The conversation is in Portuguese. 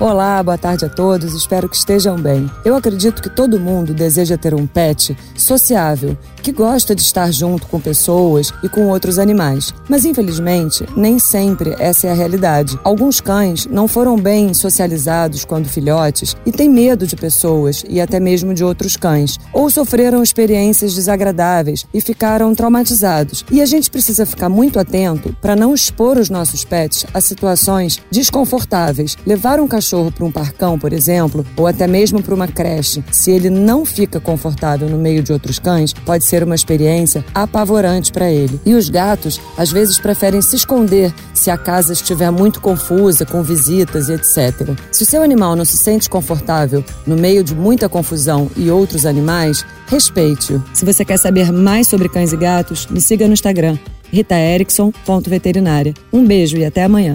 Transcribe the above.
Olá, boa tarde a todos, espero que estejam bem. Eu acredito que todo mundo deseja ter um pet sociável, que gosta de estar junto com pessoas e com outros animais. Mas infelizmente, nem sempre essa é a realidade. Alguns cães não foram bem socializados quando filhotes e têm medo de pessoas e até mesmo de outros cães, ou sofreram experiências desagradáveis e ficaram traumatizados. E a gente precisa ficar muito atento para não expor os nossos pets a situações desconfortáveis. Levar um cachorro para um parcão, por exemplo, ou até mesmo para uma creche, se ele não fica confortável no meio de outros cães, pode ser ser uma experiência apavorante para ele. E os gatos, às vezes, preferem se esconder se a casa estiver muito confusa, com visitas e etc. Se o seu animal não se sente confortável no meio de muita confusão e outros animais, respeite-o. Se você quer saber mais sobre cães e gatos, me siga no Instagram, ritaerickson.veterinária. Um beijo e até amanhã.